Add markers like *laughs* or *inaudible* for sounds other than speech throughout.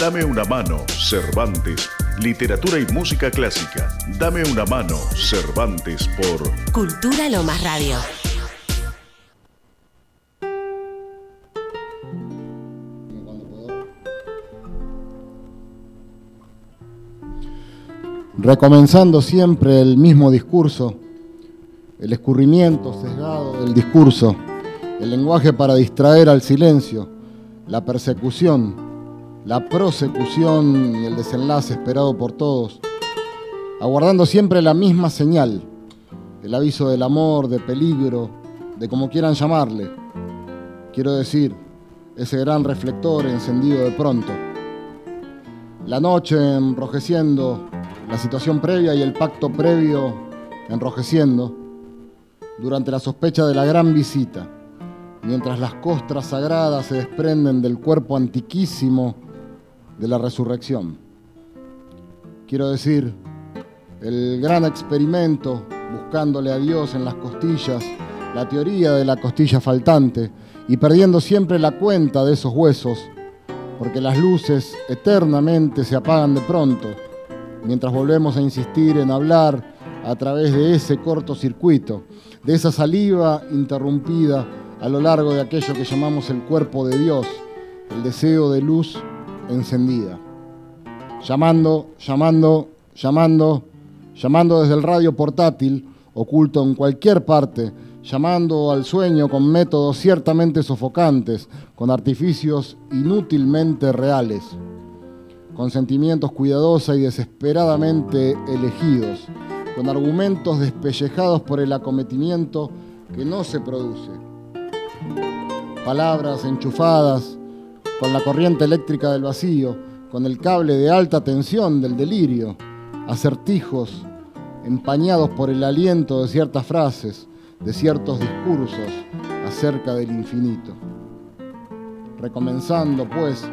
Dame una mano, Cervantes. Literatura y música clásica. Dame una mano, Cervantes por Cultura Lomas Radio. recomenzando siempre el mismo discurso, el escurrimiento sesgado del discurso, el lenguaje para distraer al silencio, la persecución, la prosecución y el desenlace esperado por todos, aguardando siempre la misma señal, el aviso del amor, de peligro, de como quieran llamarle. Quiero decir, ese gran reflector encendido de pronto. La noche enrojeciendo la situación previa y el pacto previo enrojeciendo durante la sospecha de la gran visita, mientras las costras sagradas se desprenden del cuerpo antiquísimo de la resurrección. Quiero decir, el gran experimento buscándole a Dios en las costillas, la teoría de la costilla faltante y perdiendo siempre la cuenta de esos huesos, porque las luces eternamente se apagan de pronto mientras volvemos a insistir en hablar a través de ese cortocircuito, de esa saliva interrumpida a lo largo de aquello que llamamos el cuerpo de Dios, el deseo de luz encendida. Llamando, llamando, llamando, llamando desde el radio portátil, oculto en cualquier parte, llamando al sueño con métodos ciertamente sofocantes, con artificios inútilmente reales con sentimientos cuidadosa y desesperadamente elegidos, con argumentos despellejados por el acometimiento que no se produce. Palabras enchufadas con la corriente eléctrica del vacío, con el cable de alta tensión del delirio, acertijos empañados por el aliento de ciertas frases, de ciertos discursos acerca del infinito. Recomenzando, pues,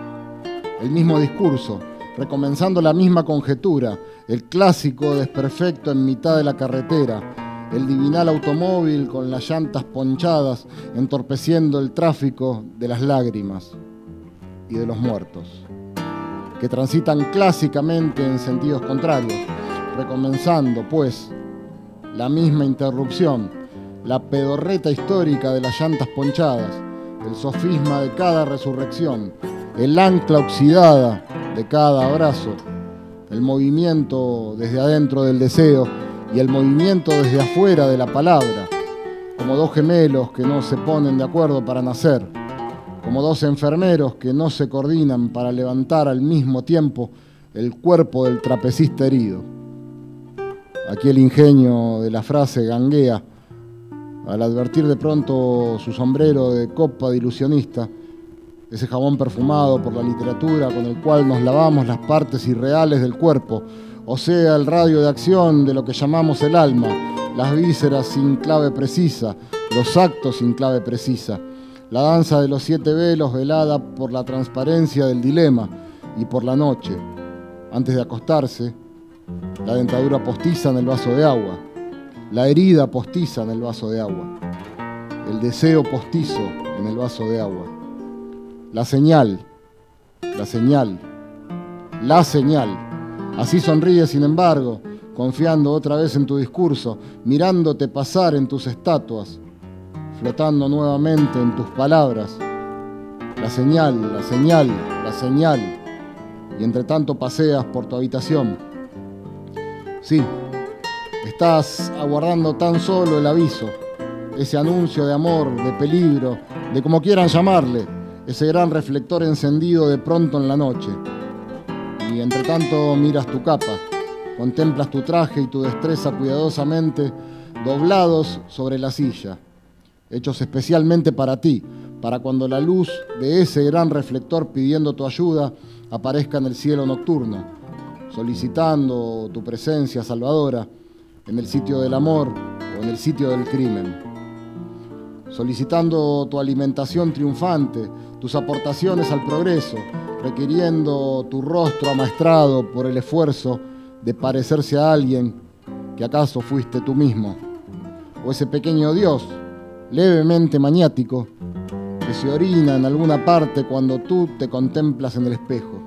el mismo discurso, recomenzando la misma conjetura, el clásico desperfecto en mitad de la carretera, el divinal automóvil con las llantas ponchadas entorpeciendo el tráfico de las lágrimas y de los muertos, que transitan clásicamente en sentidos contrarios, recomenzando, pues, la misma interrupción, la pedorreta histórica de las llantas ponchadas, el sofisma de cada resurrección, el ancla oxidada de cada abrazo, el movimiento desde adentro del deseo y el movimiento desde afuera de la palabra, como dos gemelos que no se ponen de acuerdo para nacer, como dos enfermeros que no se coordinan para levantar al mismo tiempo el cuerpo del trapecista herido. Aquí el ingenio de la frase ganguea al advertir de pronto su sombrero de copa de ilusionista ese jabón perfumado por la literatura con el cual nos lavamos las partes irreales del cuerpo, o sea, el radio de acción de lo que llamamos el alma, las vísceras sin clave precisa, los actos sin clave precisa, la danza de los siete velos velada por la transparencia del dilema y por la noche, antes de acostarse, la dentadura postiza en el vaso de agua, la herida postiza en el vaso de agua, el deseo postizo en el vaso de agua. La señal, la señal, la señal. Así sonríe, sin embargo, confiando otra vez en tu discurso, mirándote pasar en tus estatuas, flotando nuevamente en tus palabras. La señal, la señal, la señal. Y entre tanto paseas por tu habitación. Sí, estás aguardando tan solo el aviso, ese anuncio de amor, de peligro, de como quieran llamarle ese gran reflector encendido de pronto en la noche. Y entre tanto miras tu capa, contemplas tu traje y tu destreza cuidadosamente doblados sobre la silla, hechos especialmente para ti, para cuando la luz de ese gran reflector pidiendo tu ayuda aparezca en el cielo nocturno, solicitando tu presencia salvadora en el sitio del amor o en el sitio del crimen, solicitando tu alimentación triunfante, tus aportaciones al progreso, requiriendo tu rostro amaestrado por el esfuerzo de parecerse a alguien que acaso fuiste tú mismo, o ese pequeño Dios levemente maniático que se orina en alguna parte cuando tú te contemplas en el espejo.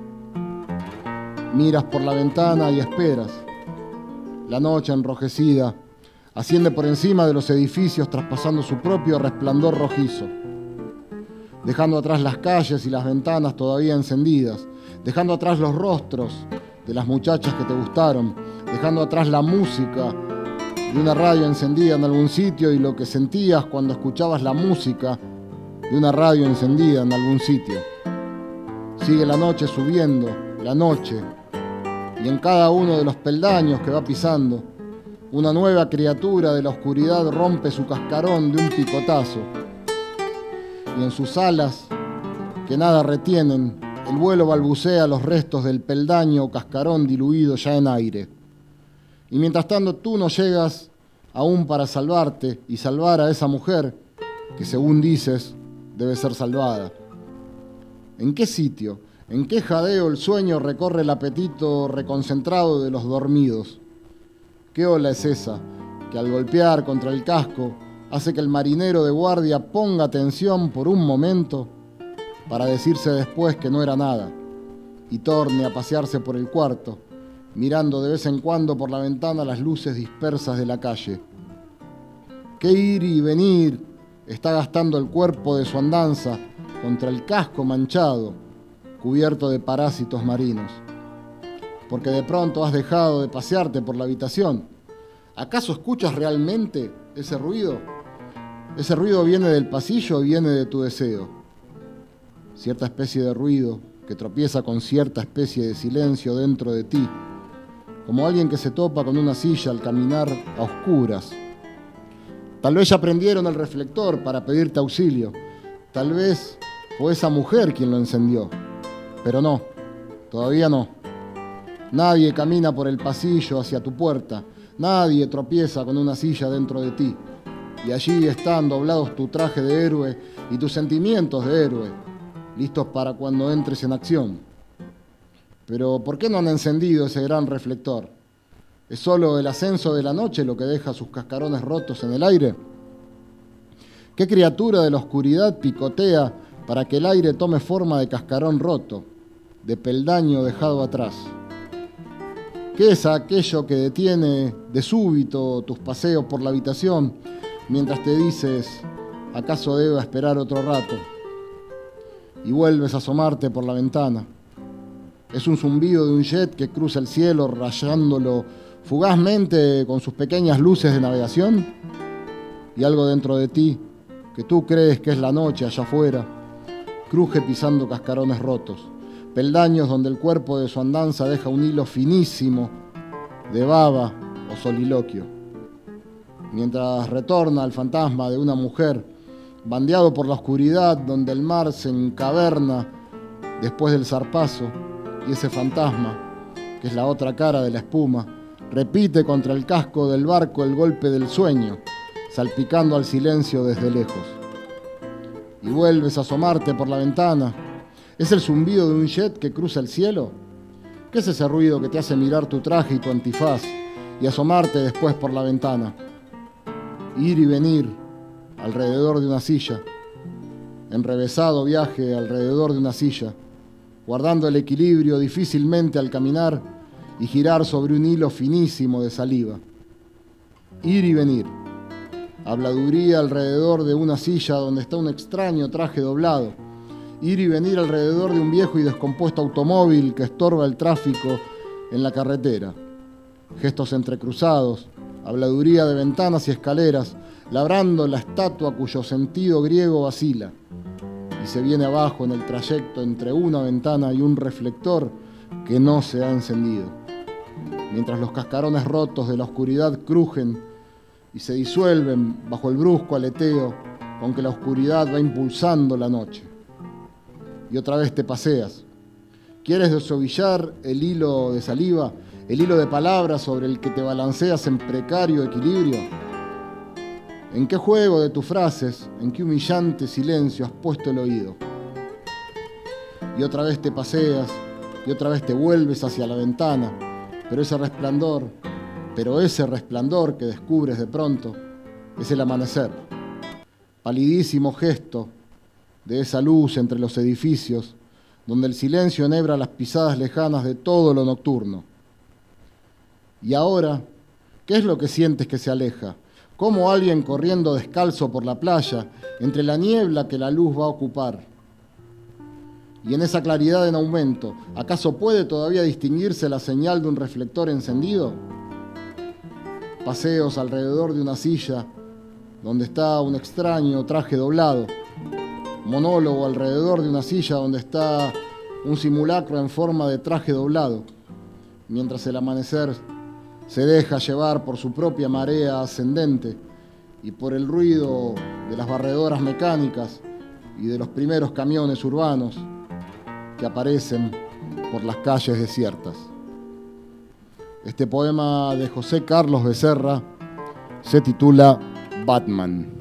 Miras por la ventana y esperas. La noche enrojecida asciende por encima de los edificios traspasando su propio resplandor rojizo, dejando atrás las calles y las ventanas todavía encendidas, dejando atrás los rostros de las muchachas que te gustaron, dejando atrás la música de una radio encendida en algún sitio y lo que sentías cuando escuchabas la música de una radio encendida en algún sitio. Sigue la noche subiendo, la noche, y en cada uno de los peldaños que va pisando, una nueva criatura de la oscuridad rompe su cascarón de un picotazo. Y en sus alas, que nada retienen, el vuelo balbucea los restos del peldaño o cascarón diluido ya en aire. Y mientras tanto tú no llegas aún para salvarte y salvar a esa mujer que según dices debe ser salvada. ¿En qué sitio, en qué jadeo el sueño recorre el apetito reconcentrado de los dormidos? ¿Qué ola es esa que al golpear contra el casco hace que el marinero de guardia ponga atención por un momento para decirse después que no era nada y torne a pasearse por el cuarto, mirando de vez en cuando por la ventana las luces dispersas de la calle? ¿Qué ir y venir está gastando el cuerpo de su andanza contra el casco manchado, cubierto de parásitos marinos? porque de pronto has dejado de pasearte por la habitación. ¿Acaso escuchas realmente ese ruido? Ese ruido viene del pasillo o viene de tu deseo. Cierta especie de ruido que tropieza con cierta especie de silencio dentro de ti, como alguien que se topa con una silla al caminar a oscuras. Tal vez ya prendieron el reflector para pedirte auxilio. Tal vez fue esa mujer quien lo encendió. Pero no, todavía no. Nadie camina por el pasillo hacia tu puerta. Nadie tropieza con una silla dentro de ti. Y allí están doblados tu traje de héroe y tus sentimientos de héroe, listos para cuando entres en acción. Pero ¿por qué no han encendido ese gran reflector? ¿Es solo el ascenso de la noche lo que deja sus cascarones rotos en el aire? ¿Qué criatura de la oscuridad picotea para que el aire tome forma de cascarón roto, de peldaño dejado atrás? ¿Qué es aquello que detiene de súbito tus paseos por la habitación mientras te dices, ¿acaso debo esperar otro rato? Y vuelves a asomarte por la ventana. Es un zumbido de un jet que cruza el cielo rayándolo fugazmente con sus pequeñas luces de navegación. Y algo dentro de ti, que tú crees que es la noche allá afuera, cruje pisando cascarones rotos peldaños donde el cuerpo de su andanza deja un hilo finísimo de baba o soliloquio. Mientras retorna el fantasma de una mujer, bandeado por la oscuridad donde el mar se encaverna después del zarpazo, y ese fantasma, que es la otra cara de la espuma, repite contra el casco del barco el golpe del sueño, salpicando al silencio desde lejos. Y vuelves a asomarte por la ventana ¿Es el zumbido de un jet que cruza el cielo? ¿Qué es ese ruido que te hace mirar tu traje y tu antifaz y asomarte después por la ventana? Ir y venir alrededor de una silla, enrevesado viaje alrededor de una silla, guardando el equilibrio difícilmente al caminar y girar sobre un hilo finísimo de saliva. Ir y venir, habladuría alrededor de una silla donde está un extraño traje doblado ir y venir alrededor de un viejo y descompuesto automóvil que estorba el tráfico en la carretera. Gestos entrecruzados, habladuría de ventanas y escaleras, labrando la estatua cuyo sentido griego vacila, y se viene abajo en el trayecto entre una ventana y un reflector que no se ha encendido, mientras los cascarones rotos de la oscuridad crujen y se disuelven bajo el brusco aleteo con que la oscuridad va impulsando la noche y otra vez te paseas. ¿Quieres desovillar el hilo de saliva, el hilo de palabras sobre el que te balanceas en precario equilibrio? ¿En qué juego de tus frases, en qué humillante silencio has puesto el oído? Y otra vez te paseas, y otra vez te vuelves hacia la ventana, pero ese resplandor, pero ese resplandor que descubres de pronto, es el amanecer. Palidísimo gesto de esa luz entre los edificios, donde el silencio enhebra las pisadas lejanas de todo lo nocturno. Y ahora, ¿qué es lo que sientes que se aleja? Como alguien corriendo descalzo por la playa, entre la niebla que la luz va a ocupar. Y en esa claridad en aumento, ¿acaso puede todavía distinguirse la señal de un reflector encendido? Paseos alrededor de una silla donde está un extraño traje doblado. Monólogo alrededor de una silla donde está un simulacro en forma de traje doblado, mientras el amanecer se deja llevar por su propia marea ascendente y por el ruido de las barredoras mecánicas y de los primeros camiones urbanos que aparecen por las calles desiertas. Este poema de José Carlos Becerra se titula Batman.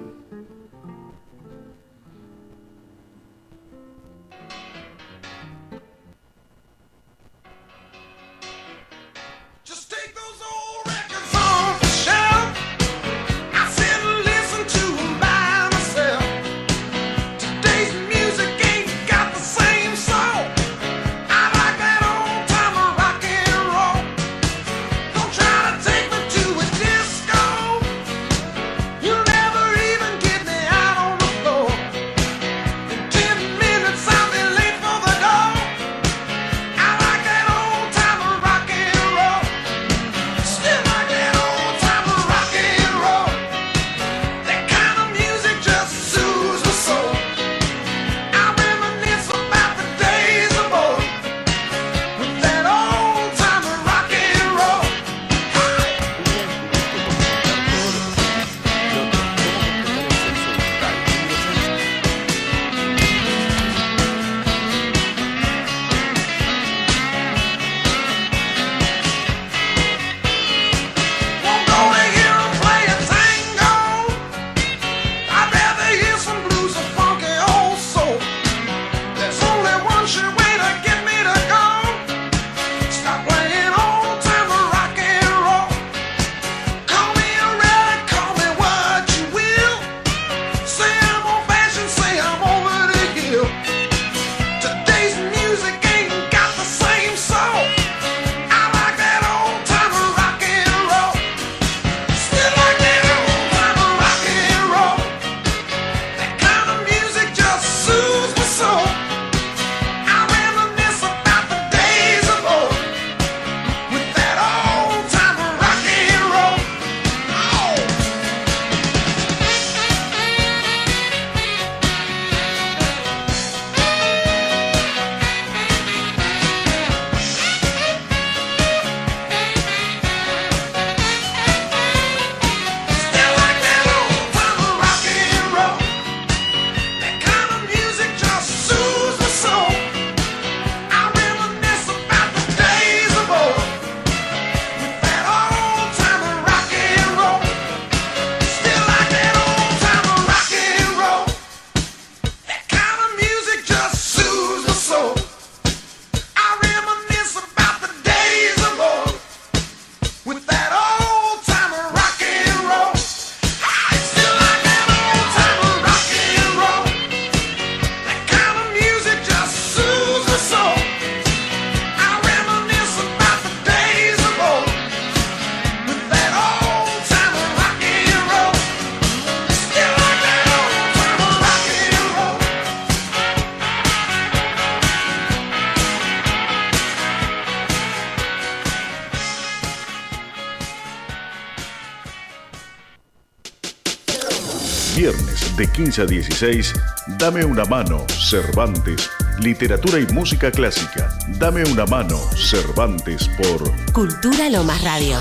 15 a 16, Dame una mano, Cervantes. Literatura y música clásica. Dame una mano, Cervantes por Cultura Lomas Radio.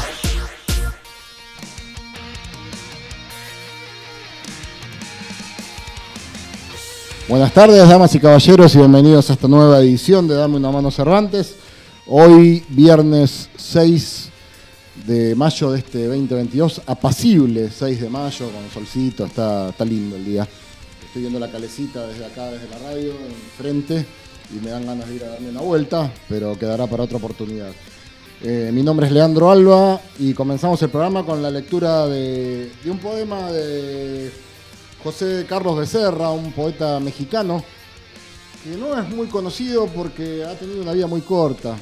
Buenas tardes, damas y caballeros, y bienvenidos a esta nueva edición de Dame una mano Cervantes. Hoy, viernes 6 de mayo de este 2022, apacible 6 de mayo, con solcito, está, está lindo el día. Estoy viendo la calecita desde acá, desde la radio, enfrente, y me dan ganas de ir a darme una vuelta, pero quedará para otra oportunidad. Eh, mi nombre es Leandro Alba y comenzamos el programa con la lectura de, de un poema de José Carlos Becerra, un poeta mexicano, que no es muy conocido porque ha tenido una vida muy corta.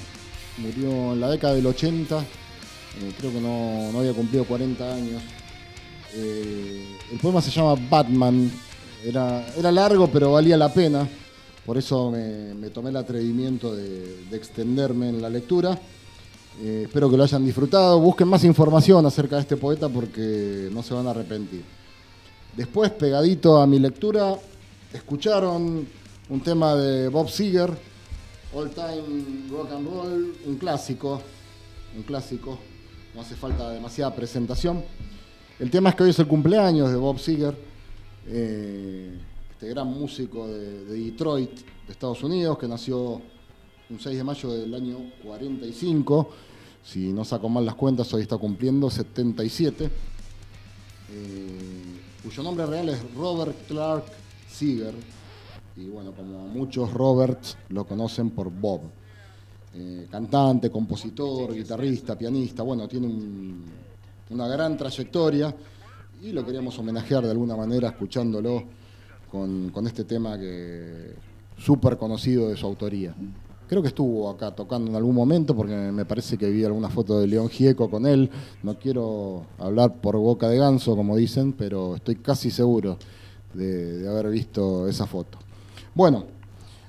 Murió en la década del 80, eh, creo que no, había cumplido 40 años. Eh, el poema se llama Batman, era, era largo pero valía la pena, por eso me, tomé el atrevimiento de, extenderme en la lectura. Eh, espero que lo hayan disfrutado, busquen más información acerca de este poeta porque no se van a arrepentir. Después, pegadito a mi lectura, escucharon un tema de Bob Seger, All Time Rock and Roll, un clásico, un clásico, no hace falta demasiada presentación. El tema es que hoy es el cumpleaños de Bob Seger, eh, este gran músico de, Detroit, de Estados Unidos, que nació un 6 de mayo del año 45. Si no saco mal las cuentas, hoy está cumpliendo 77. Eh, cuyo nombre real es Robert Clark Seger y bueno, como muchos Roberts lo conocen por Bob. Eh, cantante, compositor, guitarrista, pianista, bueno, tiene una gran trayectoria y lo queríamos homenajear de alguna manera escuchándolo con, este tema que súper conocido de su autoría. Creo que estuvo acá tocando en algún momento porque me parece que vi alguna foto de León Gieco con él. No quiero hablar por boca de ganso, como dicen, pero estoy casi seguro de haber visto esa foto. Bueno,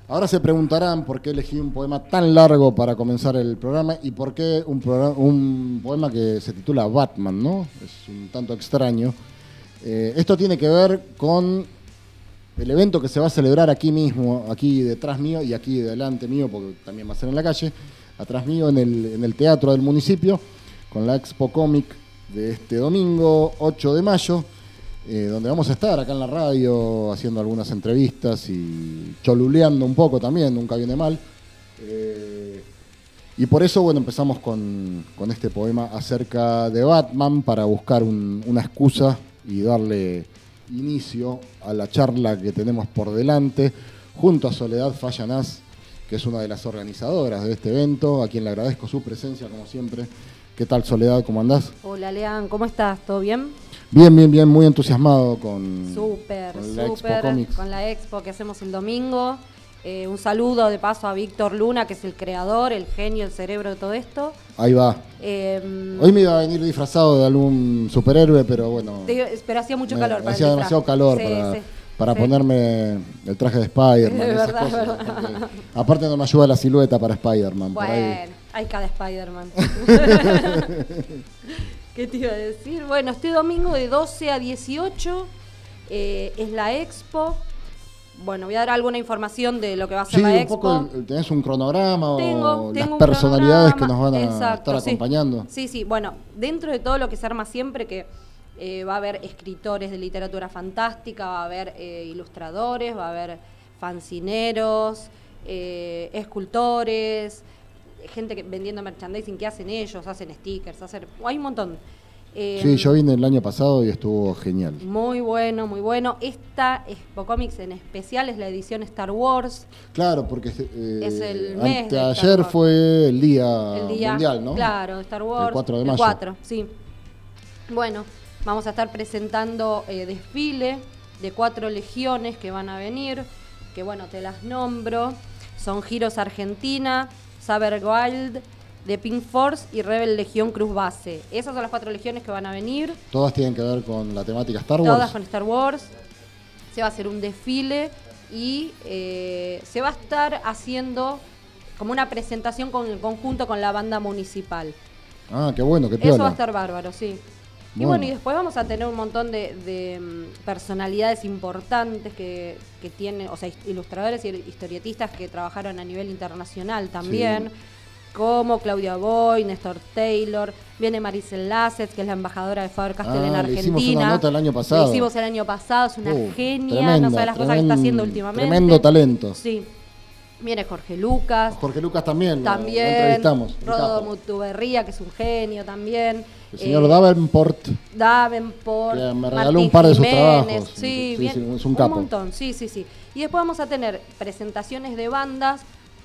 ahora se preguntarán por qué elegí un poema tan largo para comenzar el programa y por qué un, un poema que se titula Batman, ¿no? Es un tanto extraño. Eh, esto tiene que ver con el evento que se va a celebrar aquí mismo, aquí detrás mío y aquí delante mío, porque también va a ser en la calle, atrás mío en el, en el teatro del municipio, con la Expo Comic de este domingo 8 de mayo. Eh, donde vamos a estar acá en la radio haciendo algunas entrevistas y choluleando un poco también, nunca viene mal. Eh, y por eso, bueno, empezamos con, este poema acerca de Batman para buscar una excusa y darle inicio a la charla que tenemos por delante junto a Soledad Fallanás, que es una de las organizadoras de este evento, a quien le agradezco su presencia como siempre. ¿Qué tal Soledad? ¿Cómo andás? Hola Lean, ¿cómo estás? ¿Todo bien? Bien, bien, bien, muy entusiasmado con, la Expo Comics. Con la Expo que hacemos el domingo. Eh, un saludo de paso a Víctor Luna, que es el creador, el genio, el cerebro de todo esto. Ahí va. Em, Hoy me iba a venir disfrazado de algún superhéroe, pero bueno. pero hacía mucho calor. Para hacía demasiado calor para, ponerme el traje de Spider-Man. *laughs* aparte no me ayuda la silueta para Spider-Man. Bueno, hay cada Spider-Man. *laughs* ¿Qué te iba a decir? Bueno, este domingo de 12 a 18 eh, es la expo. Bueno, voy a dar alguna información de lo que va a ser la expo. ¿Tenés un cronograma o las personalidades que nos van a estar acompañando? Sí. sí, bueno, dentro de todo lo que se arma siempre, que eh, va a haber escritores de literatura fantástica, va a haber eh, ilustradores, va a haber fancineros, escultores, gente que, vendiendo merchandising que hacen ellos, hacen stickers, hacen, hay un montón. sí, eh, yo vine el año pasado y estuvo genial. Muy bueno, muy bueno. Esta Expo Comics en especial es la edición Star Wars. Claro, porque eh, es el mes ayer fue el día, mundial, ¿no? Claro, Star Wars. El 4 de mayo. El 4, sí. Bueno, vamos a estar presentando eh, desfile de cuatro legiones que van a venir, que bueno, te las nombro. Son Giros Argentina, Saber Wild, de Pink Force y Rebel Legión Cruz Base. Esas son las cuatro legiones que van a venir. Todas tienen que ver con la temática Star Wars. Todas con Star Wars. Se va a hacer un desfile y eh, se va a estar haciendo como una presentación con el conjunto con la banda municipal. Ah, qué bueno, qué piola. Eso va a estar bárbaro, sí. Y bueno, y después vamos a tener un montón de, mm, personalidades importantes que, que, tienen, o sea, ilustradores y historietistas que trabajaron a nivel internacional también, como Claudia Boy, Néstor Taylor, viene Maricel Lasset, que es la embajadora de Faber-Castell en Argentina. hicimos una nota el año pasado. Lo hicimos el año pasado, es una uh, genia, no sabe las cosas que está haciendo últimamente. Tremendo talento. Sí. Viene Jorge Lucas. Jorge Lucas también, también lo, entrevistamos. Rodo Mutuberría, que es un genio también. El señor eh, Davenport. Davenport. Que me regaló un par de sus trabajos. Sí, bien, es un capo. Un montón, sí, sí, sí. Y después vamos a tener presentaciones de bandas,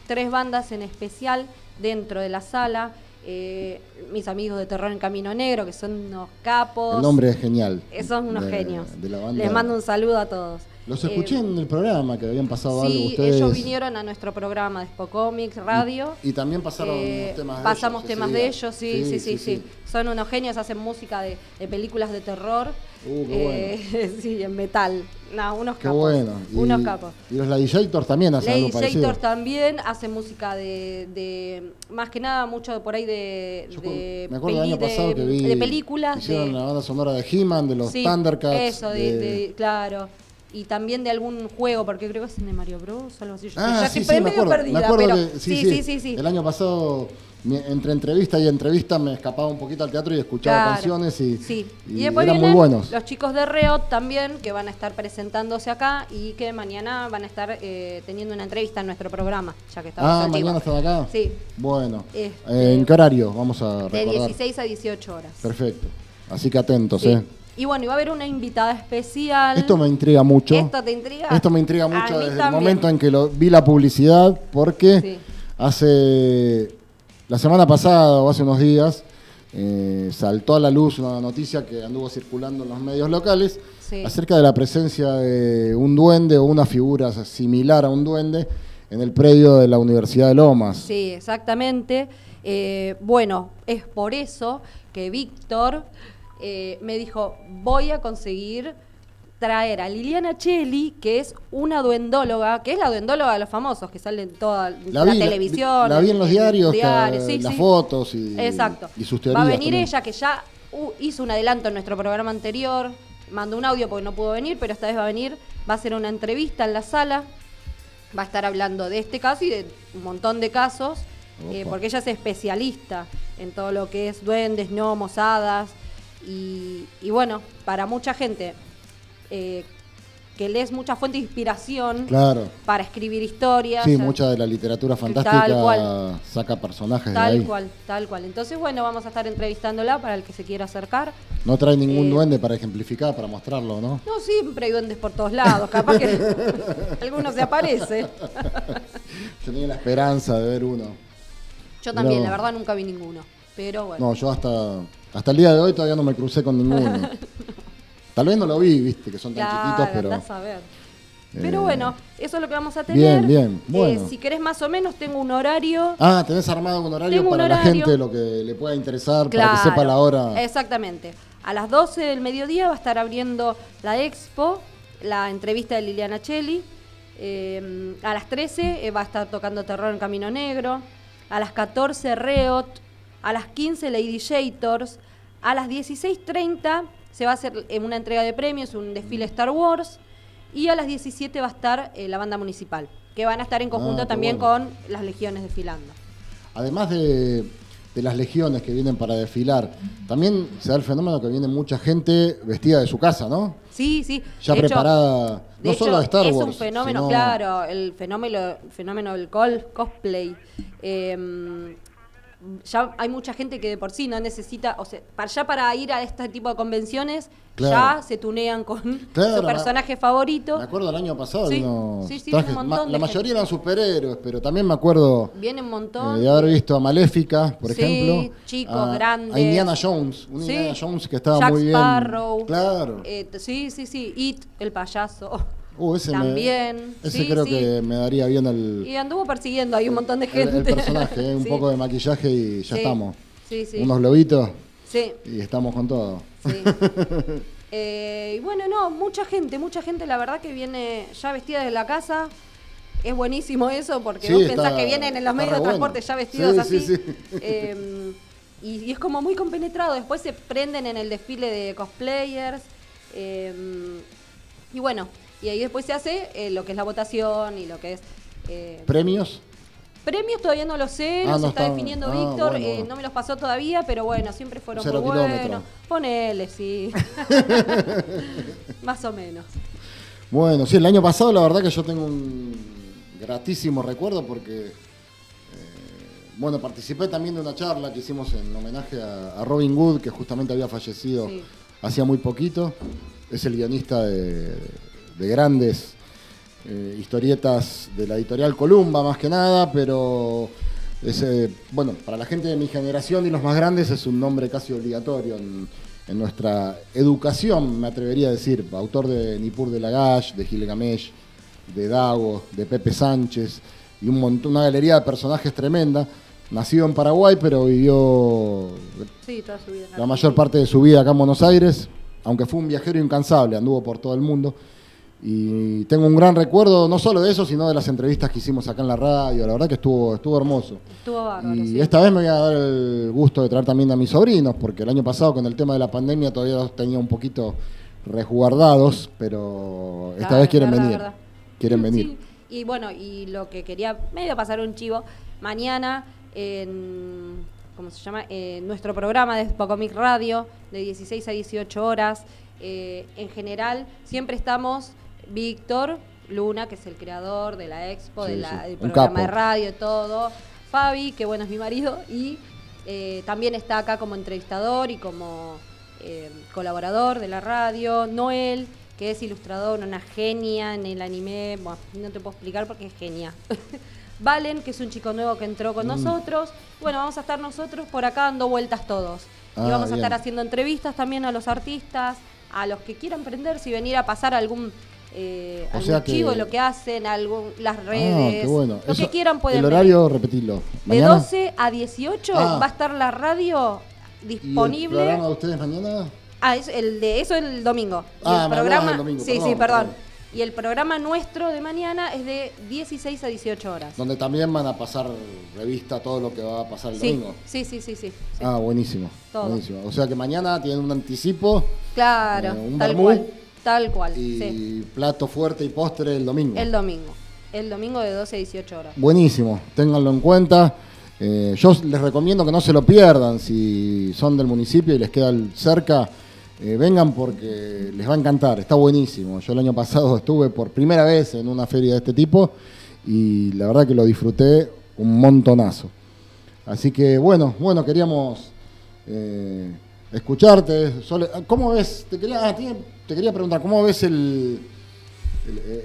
tres bandas en especial dentro de la sala. Eh, mis amigos de Terror en Camino Negro, que son unos capos. El nombre es genial. Son unos genios. Les mando un saludo a todos. Los escuché en el programa que habían pasado algo Sí, ustedes. ellos vinieron a nuestro programa de Spocomics Radio. Y también pasaron Eh, temas de pasamos ellos temas de ellos, sí sí sí, sí, Son unos genios, hacen música de, de películas de terror. Uh, qué Eh, *laughs* sí, en metal. No, unos Qué capos. bueno. Y, Unos capos. Y los Ladillators también hacen Lady algo parecido. También hace música de, de- más que nada mucho por ahí de, Yo de, me acuerdo del año pasado que vi. de películas. Hicieron la banda sonora de He-Man, de los Thundercats. Eso, de- claro. Y también de algún juego, porque creo que es de Mario Bros. o algo así. Yo Ah, ya sí, estoy sí, me medio acuerdo. perdida, me acuerdo pero que, sí, sí, sí, sí. El año pasado, entre entrevista y entrevista, me escapaba un poquito al teatro y escuchaba Claro, canciones y, sí. y Y, después eran muy vienen buenos. los chicos de Reot también, que van a estar presentándose acá y que mañana van a estar eh, teniendo una entrevista en nuestro programa, ya que estamos Ah, mañana están acá. Sí, Bueno. Este- ¿En qué horario? Vamos a de recordar. 16 a 18 horas. Perfecto. Así que atentos, Sí. ¿eh? Y bueno, va a haber una invitada especial. Esto me intriga mucho. ¿Esto te intriga? Esto me intriga mucho desde el momento en que lo, vi la publicidad, porque Sí. hace la semana pasada o hace unos días eh, saltó a la luz una noticia que anduvo circulando en los medios locales Sí. acerca de la presencia de un duende o una figura similar a un duende en el predio de la Universidad de Lomas. Sí, exactamente. Eh, bueno, es por eso que Víctor eh, me dijo, voy a conseguir traer a Liliana Cheli, que es una duendóloga, que es la duendóloga de los famosos, que sale en toda la, La vi, la- televisión. la vi en los diarios, que- diarios, sí, las sí. fotos y- Exacto. y sus Va a venir también. ella, que ya uh, hizo un adelanto en nuestro programa anterior, mandó un audio porque no pudo venir, pero esta vez va a venir, va a hacer una entrevista en la sala, va a estar hablando de este caso y de un montón de casos, eh, porque ella es especialista en todo lo que es duendes, gnomos, hadas, y, y bueno, para mucha gente eh, que lees mucha fuente de inspiración Claro. para escribir historias. Sí, eh, mucha de la literatura fantástica saca personajes de Tal ahí. cual, tal cual. Entonces, bueno, vamos a estar entrevistándola para el que se quiera acercar. No trae ningún Eh, duende para ejemplificar, para mostrarlo, ¿no? No, siempre hay duendes por todos lados, capaz que *laughs* alguno se aparece. Yo tenía la esperanza de ver uno. Yo también, la verdad, nunca vi ninguno. Pero bueno. No, yo hasta, hasta el día de hoy todavía no me crucé con ninguno. *laughs* Tal vez no lo vi, viste, que son tan Claro, chiquitos, pero... a ver. eh, Pero bueno, eso es lo que vamos a tener. Bien, bien, Eh, bueno. si querés más o menos, tengo un horario. Ah, tenés armado un horario Tengo un para la gente, lo que le pueda interesar, para que sepa la hora. Exactamente. A las 12 del mediodía va a estar abriendo la expo, la entrevista de Liliana Cheli. Eh, a las 13 eh, va a estar tocando Terror en Camino Negro. A las 14 Reot. A las 15 Lady Jators. A las 16.30 se va a hacer eh, una entrega de premios, un desfile Star Wars. Y a las 17 va a estar eh, la banda municipal, que van a estar en conjunto Ah, qué también bueno. con las legiones desfilando. Además de, de las legiones que vienen para desfilar, también se da el fenómeno que viene mucha gente vestida de su casa, ¿no? Sí, sí. Ya De preparada, no solo de Star es Wars. un fenómeno, sino- claro, el fenómeno, fenómeno del col- cosplay. Eh, ya hay mucha gente que de por sí no necesita, o sea, para, ya para ir a este tipo de convenciones, Claro. ya se tunean con *laughs* Claro, su personaje favorito. Me acuerdo el año pasado, Sí, sí, sí, trajes- un montón ma- la gente. mayoría eran superhéroes, pero también me acuerdo Viene un eh, montón. de haber visto a Maléfica, por Sí, ejemplo. chicos, a, grandes. A Indiana Jones, un. Indiana Jones que estaba Jack muy bien. Sparrow. Claro. Eh, sí, sí, sí. It, el payaso. Uh, ese me- también. ese Sí, creo sí. que me daría bien el, Y anduvo persiguiendo ahí un montón de gente. el personaje, eh, *laughs* un Sí. poco de maquillaje y ya estamos. Sí, sí. Unos globitos Sí, y estamos con todo. sí. *laughs* Eh, y bueno, no, mucha gente, mucha gente, la verdad que viene ya vestida de la casa. Es buenísimo eso porque vos está- pensás que vienen en los medios de bueno. transporte ya vestidos Sí, así. sí, sí. Eh, y, y es como muy compenetrado. Después se prenden en el desfile de cosplayers. eh, y bueno, y ahí después se hace eh, lo que es la votación y lo que es. eh, ¿Premios? Premios todavía no lo sé, Ah, los no está definiendo ah, Víctor, bueno, eh, bueno. no me los pasó todavía, pero bueno, siempre fueron Cero muy buenos. Ponele, sí. *laughs* Más o menos. Bueno, sí, el año pasado la verdad que yo tengo un gratísimo recuerdo porque, eh, bueno, participé también de una charla que hicimos en homenaje a, a Robin Hood, que justamente había fallecido Sí. hacía muy poquito. Es el guionista de, de grandes eh, historietas de la editorial Columba, más que nada, pero es, bueno, para la gente de mi generación y los más grandes es un nombre casi obligatorio en, en nuestra educación, me atrevería a decir, autor de Nipur de Lagash, de Gilgamesh, de Dago, de Pepe Sánchez y un montón, una galería de personajes tremenda. Nacido en Paraguay, pero vivió la mayor parte de su vida acá en Buenos Aires, aunque fue un viajero incansable, anduvo por todo el mundo. Y tengo un gran recuerdo, no solo de eso, sino de las entrevistas que hicimos acá en la radio. La verdad que estuvo, estuvo hermoso. Estuvo bárbaro. Y esta vez me voy a dar el gusto de traer también a mis sobrinos, porque el año pasado con el tema de la pandemia todavía los tenía un poquito resguardados, pero esta vez quieren venir. Quieren venir. Y bueno, y lo que quería medio pasar un chivo, mañana en ¿cómo se llama? nuestro programa de Pocomic Radio, de 16 a 18 horas. Eh, en general, siempre estamos Víctor Luna, que es el creador de la expo, del programa de radio, y todo. Fabi, que bueno, es mi marido, y eh, también está acá como entrevistador y como eh, colaborador de la radio. Noel, que es ilustrador, una genia en el anime. Bueno, no te puedo explicar porque es genia. *laughs* Valen, que es un chico nuevo que entró con mm. nosotros. Bueno, vamos a estar nosotros por acá dando vueltas todos. y ah, vamos a estar haciendo entrevistas también a los artistas, a los que quieran aprender, si venir a pasar algún eh, algún lo que hacen, algún, las ah, redes, lo que quieran pueden El horario, repetirlo. De 12 a 18 ah. va a estar la radio disponible. ¿Y el programa de ustedes mañana? Ah, es el de eso el domingo. Ah, el programa, domingo. Sí, sí, perdón. Y el programa nuestro de mañana es de 16 a 18 horas. Donde también van a pasar revista todo lo que va a pasar el domingo. Sí, sí, sí, sí, Ah, buenísimo. buenísimo. O sea que mañana tienen un anticipo. Claro, eh, un tal cual. Tal cual. Y plato fuerte y postre el domingo. El domingo. El domingo de 12 a 18 horas. Buenísimo. Ténganlo en cuenta. Eh, yo les recomiendo que no se lo pierdan si son del municipio y les queda cerca eh, vengan porque les va a encantar, está buenísimo. Yo el año pasado *laughs* estuve por primera vez en una feria de este tipo y la verdad que lo disfruté un montonazo. Así que bueno, bueno, queríamos eh, escucharte. ¿Cómo ves? Te quería, ah, te quería preguntar, ¿cómo ves el,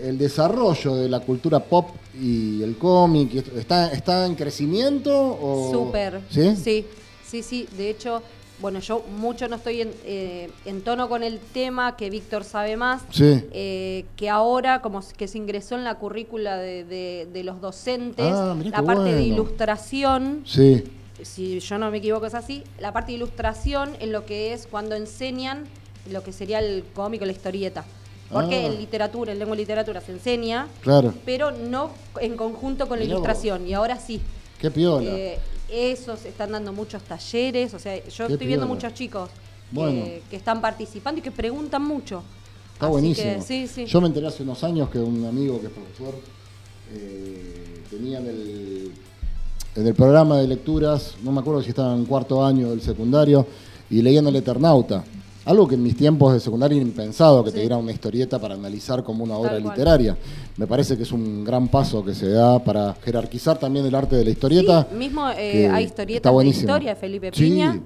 el, desarrollo de la cultura pop y el cómic? ¿Está, ¿Está en crecimiento? O... Súper. ¿Sí? Sí, sí, sí. De hecho, bueno, yo mucho no estoy en, eh, tono con el tema, que Víctor sabe más, eh, que ahora como que se ingresó en la currícula de, los docentes, ah, la parte de ilustración, sí. Si yo no me equivoco es así, la parte de ilustración en lo que es cuando enseñan lo que sería el cómico, la historieta. Porque ah. en literatura, en lengua y literatura se enseña, claro. pero no en conjunto con la ilustración, y ahora sí. Qué piola. Eh, esos, están dando muchos talleres, o sea, yo estoy viendo muchos chicos que, están participando y que preguntan mucho. Está buenísimo. Yo me enteré hace unos años que un amigo que es profesor eh, tenía en el, en el programa de lecturas, no me acuerdo si estaba en cuarto año del secundario, y leían El Eternauta. Algo que en mis tiempos de secundaria impensado que te diera una historieta para analizar como una obra literaria. Me parece que es un gran paso que se da para jerarquizar también el arte de la historieta. Sí, mismo eh, hay historietas de historia Felipe Piña,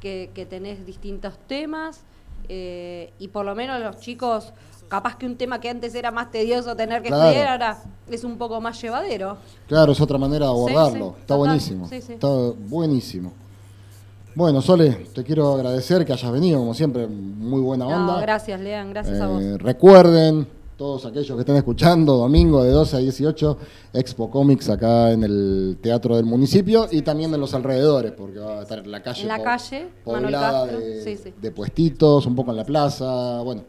que, tenés distintos temas eh, y por lo menos los chicos capaz que un tema que antes era más tedioso tener que estudiar, ahora es un poco más llevadero. Claro, es otra manera de abordarlo. Está buenísimo. Está buenísimo. Bueno, Sole, te quiero agradecer que hayas venido, como siempre, muy buena onda. gracias, Lean, gracias a vos. Eh, recuerden, todos aquellos que estén escuchando, domingo de 12 a 18, Expo Comics acá en el Teatro del Municipio y también en los alrededores, porque va a estar en la calle. En la calle, poblada de, de, puestitos, un poco en la plaza, bueno,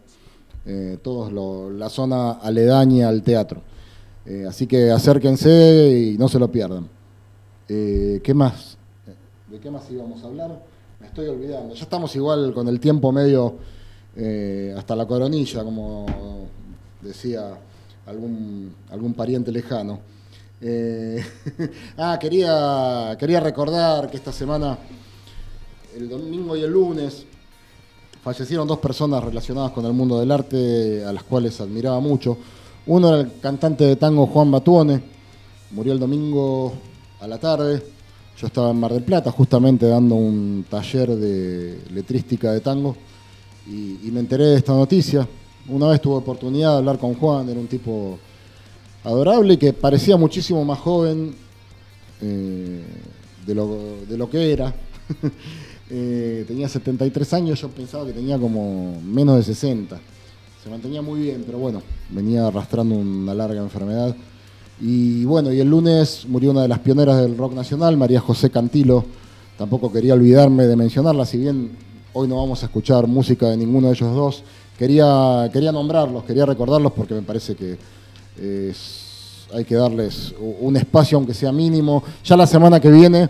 eh, todos la zona aledaña al teatro. Eh, así que acérquense y no se lo pierdan. ¿Qué más? ¿De qué más íbamos a hablar? Me estoy olvidando. Ya estamos igual con el tiempo medio eh, hasta la coronilla, como decía algún, algún pariente lejano. Eh, *laughs* ah, quería, quería recordar que esta semana, el domingo y el lunes, fallecieron dos personas relacionadas con el mundo del arte, a las cuales admiraba mucho. Uno era el cantante de tango Juan Batuone, murió el domingo a la tarde. Yo estaba en Mar del Plata justamente dando un taller de letrística de tango y, me enteré de esta noticia. Una vez tuve oportunidad de hablar con Juan, era un tipo adorable que parecía muchísimo más joven eh, de, lo, que era. *laughs* Eh, tenía 73 años, yo pensaba que tenía como menos de 60. Se mantenía muy bien, pero bueno, venía arrastrando una larga enfermedad. Y bueno, y el lunes murió una de las pioneras del rock nacional, María José Cantilo. Tampoco quería olvidarme de mencionarla, si bien hoy no vamos a escuchar música de ninguno de ellos dos. Quería, quería nombrarlos, quería recordarlos porque me parece que hay que darles un espacio, aunque sea mínimo. Ya la semana que viene,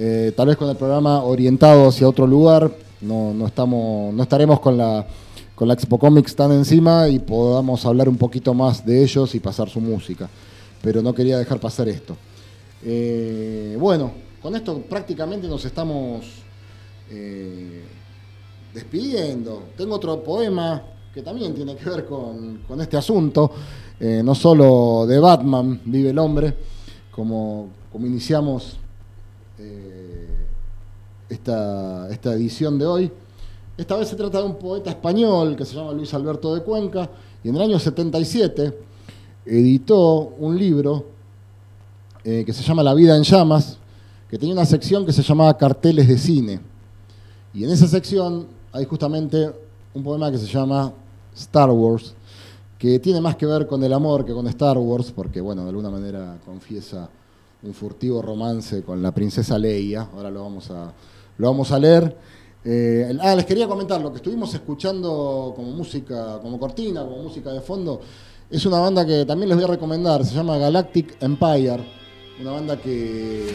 eh, tal vez con el programa orientado hacia otro lugar, no, estamos, no estaremos con la, con la Expo Comics tan encima y podamos hablar un poquito más de ellos y pasar su música. Pero no quería dejar pasar esto. Eh, bueno, con esto prácticamente nos estamos eh, despidiendo. Tengo otro poema que también tiene que ver con, este asunto. No solo de Batman vive el hombre, como, como iniciamos eh, esta, esta edición de hoy. Esta vez se trata de un poeta español que se llama Luis Alberto de Cuenca y en el año 77 editó un libro que se llama La vida en llamas, que tenía una sección que se llamaba Carteles de cine. Y en esa sección hay justamente un poema que se llama Star Wars, que tiene más que ver con el amor que con Star Wars, porque bueno, de alguna manera confiesa un furtivo romance con la princesa Leia. Ahora lo vamos a, lo vamos a leer. Eh, ah, les quería comentar, lo que estuvimos escuchando como música, como cortina, como música de fondo, es una banda que también les voy a recomendar, se llama Galactic Empire, una banda que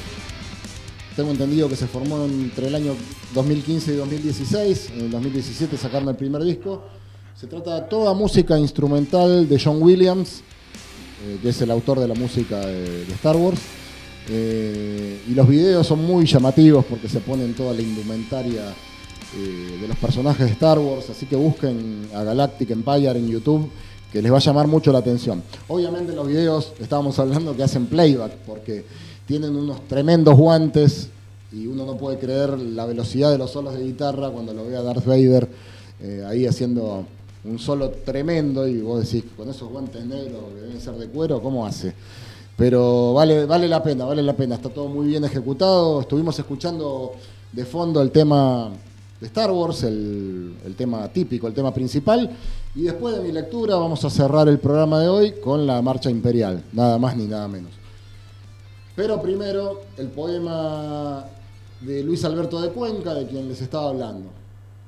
tengo entendido que se formó entre el año 2015 y 2016. En el 2017 sacaron el primer disco. Se trata de toda música instrumental de John Williams, eh, que es el autor de la música de, Star Wars. Eh, y los videos son muy llamativos porque se ponen toda la indumentaria eh, de los personajes de Star Wars. Así que busquen a Galactic Empire en YouTube que les va a llamar mucho la atención. Obviamente los videos estábamos hablando que hacen playback porque tienen unos tremendos guantes y uno no puede creer la velocidad de los solos de guitarra cuando lo ve a Darth Vader eh, ahí haciendo un solo tremendo y vos decís, con esos guantes negros que deben ser de cuero, ¿cómo hace? Pero vale, vale la pena, vale la pena, está todo muy bien ejecutado. Estuvimos escuchando de fondo el tema de Star Wars, el, el tema típico, el tema principal. Y después de mi lectura vamos a cerrar el programa de hoy con la marcha imperial, nada más ni nada menos. Pero primero, el poema de Luis Alberto de Cuenca, de quien les estaba hablando,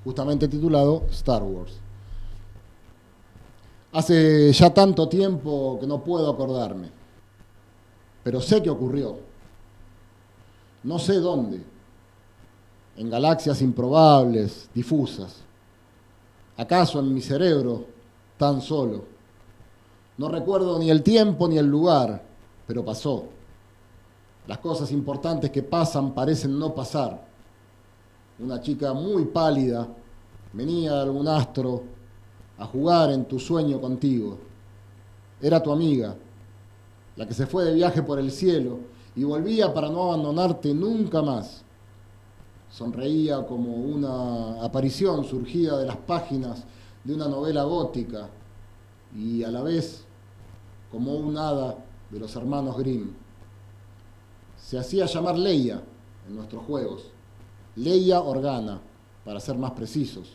justamente titulado Star Wars. Hace ya tanto tiempo que no puedo acordarme, pero sé que ocurrió. No sé dónde, en galaxias improbables, difusas. ¿Acaso en mi cerebro tan solo? No recuerdo ni el tiempo ni el lugar, pero pasó. Las cosas importantes que pasan parecen no pasar. Una chica muy pálida venía de algún astro a jugar en tu sueño contigo. Era tu amiga, la que se fue de viaje por el cielo y volvía para no abandonarte nunca más. Sonreía como una aparición surgida de las páginas de una novela gótica y a la vez como un hada de los hermanos Grimm se hacía llamar Leia en nuestros juegos. Leia Organa, para ser más precisos.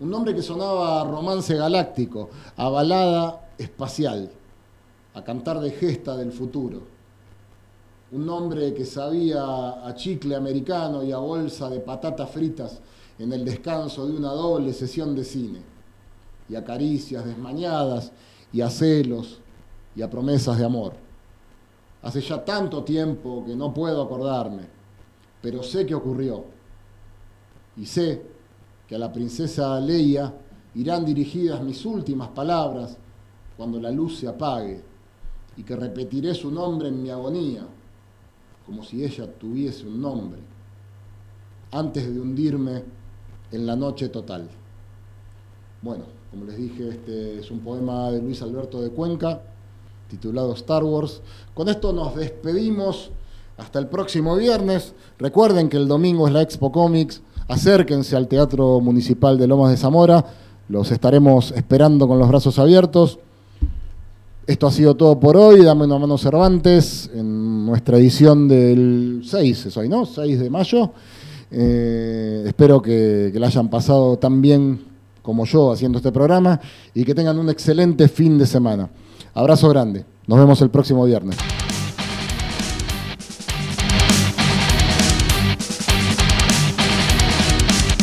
Un nombre que sonaba a romance galáctico, a balada espacial, a cantar de gesta del futuro. Un nombre que sabía a chicle americano y a bolsa de patatas fritas en el descanso de una doble sesión de cine. Y a caricias desmañadas y a celos y a promesas de amor. Hace ya tanto tiempo que no puedo acordarme, pero sé que ocurrió. Y sé que a la princesa Leia irán dirigidas mis últimas palabras cuando la luz se apague y que repetiré su nombre en mi agonía, como si ella tuviese un nombre, antes de hundirme en la noche total. Bueno, como les dije, este es un poema de Luis Alberto de Cuenca titulado Star Wars. Con esto nos despedimos hasta el próximo viernes. Recuerden que el domingo es la Expo Comics. Acérquense al Teatro Municipal de Lomas de Zamora. Los estaremos esperando con los brazos abiertos. Esto ha sido todo por hoy. Dame una mano Cervantes en nuestra edición del 6, es hoy, ¿no? 6 de mayo. Eh, espero que, que la hayan pasado tan bien como yo haciendo este programa y que tengan un excelente fin de semana. Abrazo grande. Nos vemos el próximo viernes.